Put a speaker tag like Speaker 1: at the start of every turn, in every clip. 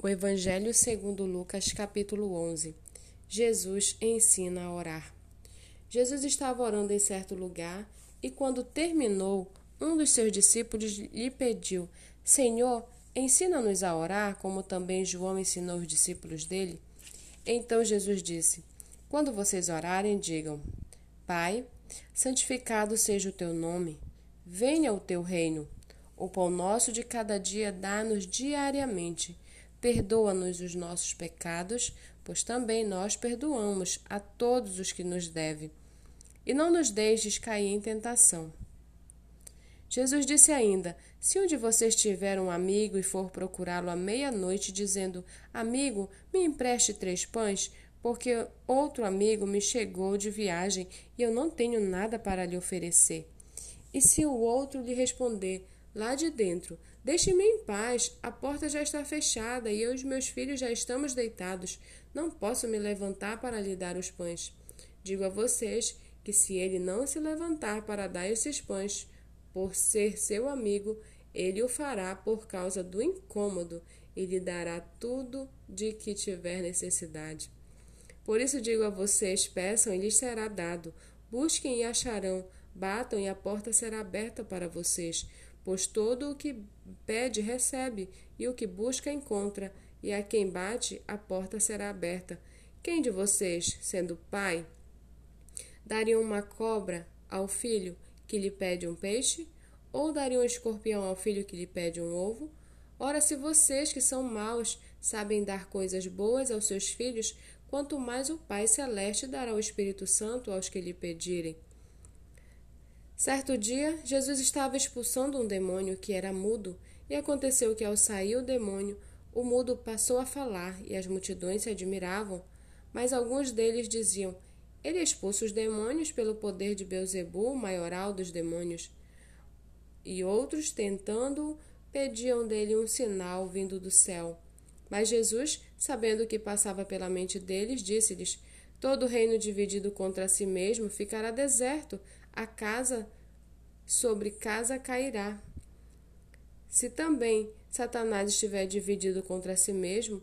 Speaker 1: O Evangelho segundo Lucas, capítulo 11. Jesus ensina a orar. Jesus estava orando em certo lugar e quando terminou, um dos seus discípulos lhe pediu: Senhor, ensina-nos a orar, como também João ensinou os discípulos dele. Então Jesus disse: Quando vocês orarem, digam: Pai, santificado seja o teu nome, venha o teu reino. O pão nosso de cada dia dá-nos diariamente Perdoa-nos os nossos pecados, pois também nós perdoamos a todos os que nos devem. E não nos deixes cair em tentação. Jesus disse ainda: Se um de vocês tiver um amigo e for procurá-lo à meia-noite, dizendo: Amigo, me empreste três pães, porque outro amigo me chegou de viagem e eu não tenho nada para lhe oferecer. E se o outro lhe responder: Lá de dentro, Deixe-me em paz, a porta já está fechada e eu e os meus filhos já estamos deitados. Não posso me levantar para lhe dar os pães. Digo a vocês que se ele não se levantar para dar esses pães, por ser seu amigo, ele o fará por causa do incômodo e lhe dará tudo de que tiver necessidade. Por isso digo a vocês: peçam e lhes será dado, busquem e acharão, batam e a porta será aberta para vocês. Pois todo o que pede, recebe, e o que busca, encontra, e a quem bate, a porta será aberta. Quem de vocês, sendo pai, daria uma cobra ao filho que lhe pede um peixe? Ou daria um escorpião ao filho que lhe pede um ovo? Ora, se vocês que são maus sabem dar coisas boas aos seus filhos, quanto mais o Pai Celeste dará o Espírito Santo aos que lhe pedirem. Certo dia, Jesus estava expulsando um demônio que era mudo, e aconteceu que, ao sair o demônio, o mudo passou a falar, e as multidões se admiravam. Mas alguns deles diziam: Ele expulsa os demônios pelo poder de Beuzebu, maioral dos demônios. E outros, tentando-o, pediam dele um sinal vindo do céu. Mas Jesus, sabendo o que passava pela mente deles, disse-lhes: Todo reino dividido contra si mesmo ficará deserto, a casa sobre casa cairá. Se também Satanás estiver dividido contra si mesmo,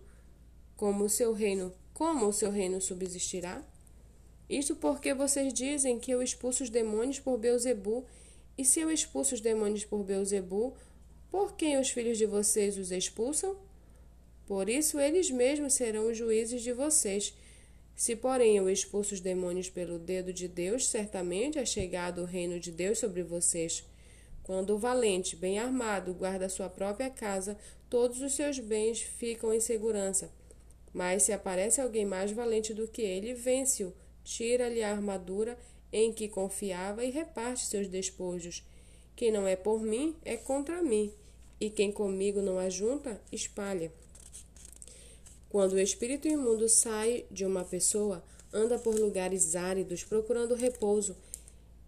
Speaker 1: como o seu reino, como o seu reino subsistirá? Isto porque vocês dizem que eu expulso os demônios por Beuzebu, e se eu expulso os demônios por Beuzebu, por quem os filhos de vocês os expulsam? Por isso eles mesmos serão os juízes de vocês. Se, porém, eu expulso os demônios pelo dedo de Deus, certamente é chegado o reino de Deus sobre vocês. Quando o valente, bem armado, guarda sua própria casa, todos os seus bens ficam em segurança. Mas se aparece alguém mais valente do que ele, vence-o, tira-lhe a armadura em que confiava e reparte seus despojos. Quem não é por mim é contra mim, e quem comigo não ajunta, espalha. Quando o espírito imundo sai de uma pessoa, anda por lugares áridos procurando repouso,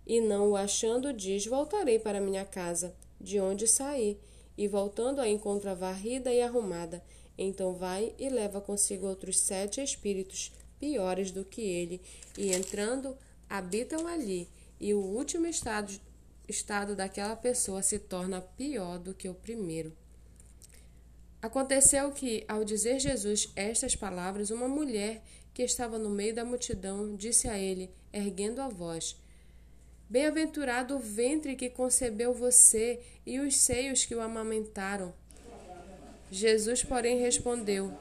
Speaker 1: e não o achando, diz: Voltarei para minha casa, de onde saí, e voltando a encontra varrida e arrumada. Então vai e leva consigo outros sete espíritos piores do que ele, e entrando, habitam ali, e o último estado, estado daquela pessoa se torna pior do que o primeiro. Aconteceu que, ao dizer Jesus estas palavras, uma mulher que estava no meio da multidão disse a ele, erguendo a voz: Bem-aventurado o ventre que concebeu você e os seios que o amamentaram. Jesus, porém, respondeu: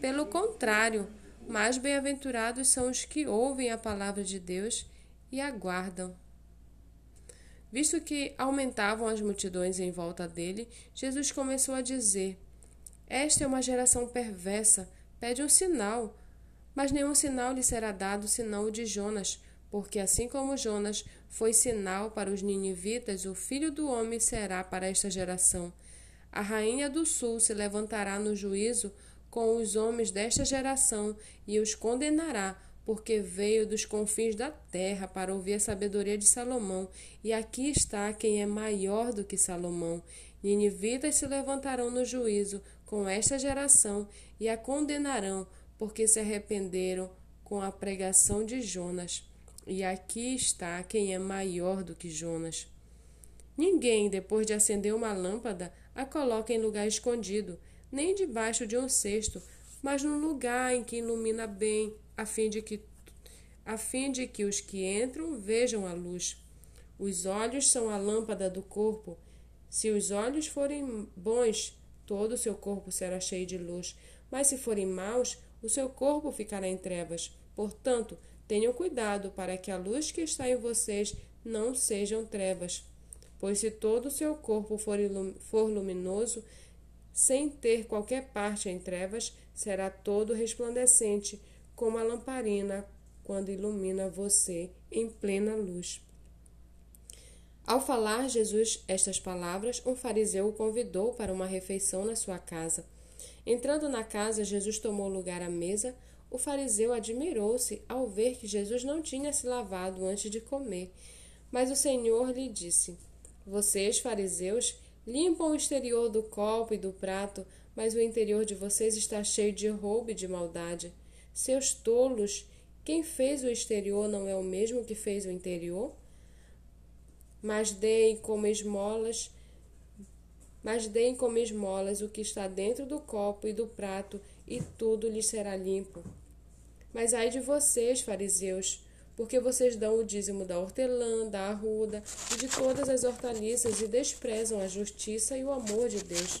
Speaker 1: Pelo contrário, mais bem-aventurados são os que ouvem a palavra de Deus e aguardam. Visto que aumentavam as multidões em volta dele, Jesus começou a dizer: esta é uma geração perversa, pede um sinal, mas nenhum sinal lhe será dado senão o de Jonas, porque assim como Jonas foi sinal para os ninivitas, o filho do homem será para esta geração. A rainha do sul se levantará no juízo com os homens desta geração e os condenará, porque veio dos confins da terra para ouvir a sabedoria de Salomão, e aqui está quem é maior do que Salomão. Ninivitas se levantarão no juízo com esta geração e a condenarão, porque se arrependeram com a pregação de Jonas. E aqui está quem é maior do que Jonas. Ninguém, depois de acender uma lâmpada, a coloca em lugar escondido, nem debaixo de um cesto, mas num lugar em que ilumina bem, a fim de que a fim de que os que entram vejam a luz. Os olhos são a lâmpada do corpo. Se os olhos forem bons, todo o seu corpo será cheio de luz, mas se forem maus, o seu corpo ficará em trevas. Portanto, tenham cuidado para que a luz que está em vocês não sejam trevas. Pois se todo o seu corpo for, for luminoso, sem ter qualquer parte em trevas, será todo resplandecente, como a lamparina quando ilumina você em plena luz. Ao falar Jesus estas palavras, um fariseu o convidou para uma refeição na sua casa. Entrando na casa, Jesus tomou lugar à mesa. O fariseu admirou-se ao ver que Jesus não tinha se lavado antes de comer. Mas o Senhor lhe disse: Vocês, fariseus, limpam o exterior do copo e do prato, mas o interior de vocês está cheio de roubo e de maldade. Seus tolos, quem fez o exterior não é o mesmo que fez o interior? Mas deem como esmolas, mas deem como esmolas o que está dentro do copo e do prato, e tudo lhes será limpo. Mas ai de vocês, fariseus, porque vocês dão o dízimo da hortelã, da arruda e de todas as hortaliças e desprezam a justiça e o amor de Deus.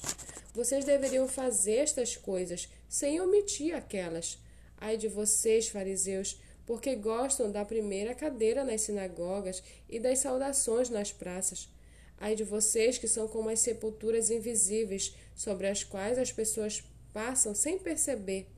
Speaker 1: Vocês deveriam fazer estas coisas sem omitir aquelas. Ai de vocês, fariseus, porque gostam da primeira cadeira nas sinagogas e das saudações nas praças. Ai de vocês que são como as sepulturas invisíveis, sobre as quais as pessoas passam sem perceber.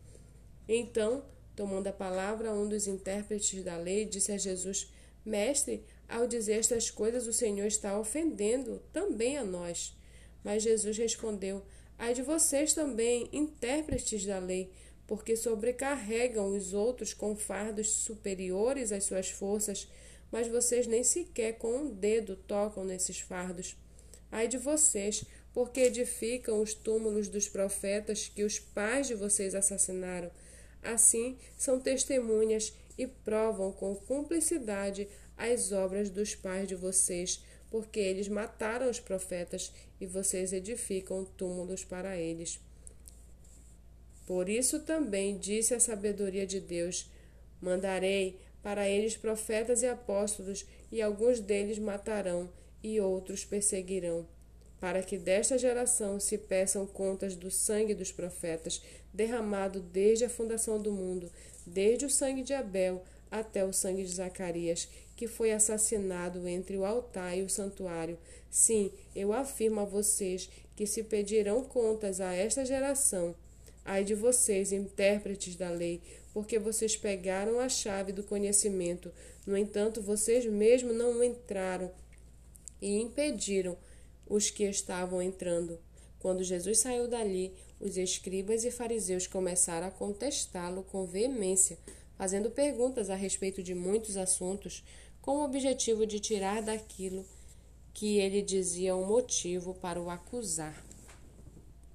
Speaker 1: Então, tomando a palavra, um dos intérpretes da lei disse a Jesus: Mestre, ao dizer estas coisas, o Senhor está ofendendo também a nós. Mas Jesus respondeu: Ai de vocês também, intérpretes da lei, porque sobrecarregam os outros com fardos superiores às suas forças, mas vocês nem sequer com um dedo tocam nesses fardos. Ai de vocês, porque edificam os túmulos dos profetas que os pais de vocês assassinaram. Assim, são testemunhas e provam com cumplicidade as obras dos pais de vocês, porque eles mataram os profetas e vocês edificam túmulos para eles. Por isso também disse a sabedoria de Deus: Mandarei para eles profetas e apóstolos, e alguns deles matarão, e outros perseguirão, para que desta geração se peçam contas do sangue dos profetas, derramado desde a fundação do mundo, desde o sangue de Abel até o sangue de Zacarias, que foi assassinado entre o altar e o santuário. Sim, eu afirmo a vocês que se pedirão contas a esta geração, Ai de vocês, intérpretes da lei, porque vocês pegaram a chave do conhecimento. No entanto, vocês mesmos não entraram e impediram os que estavam entrando. Quando Jesus saiu dali, os escribas e fariseus começaram a contestá-lo com veemência, fazendo perguntas a respeito de muitos assuntos, com o objetivo de tirar daquilo que ele dizia um motivo para o acusar.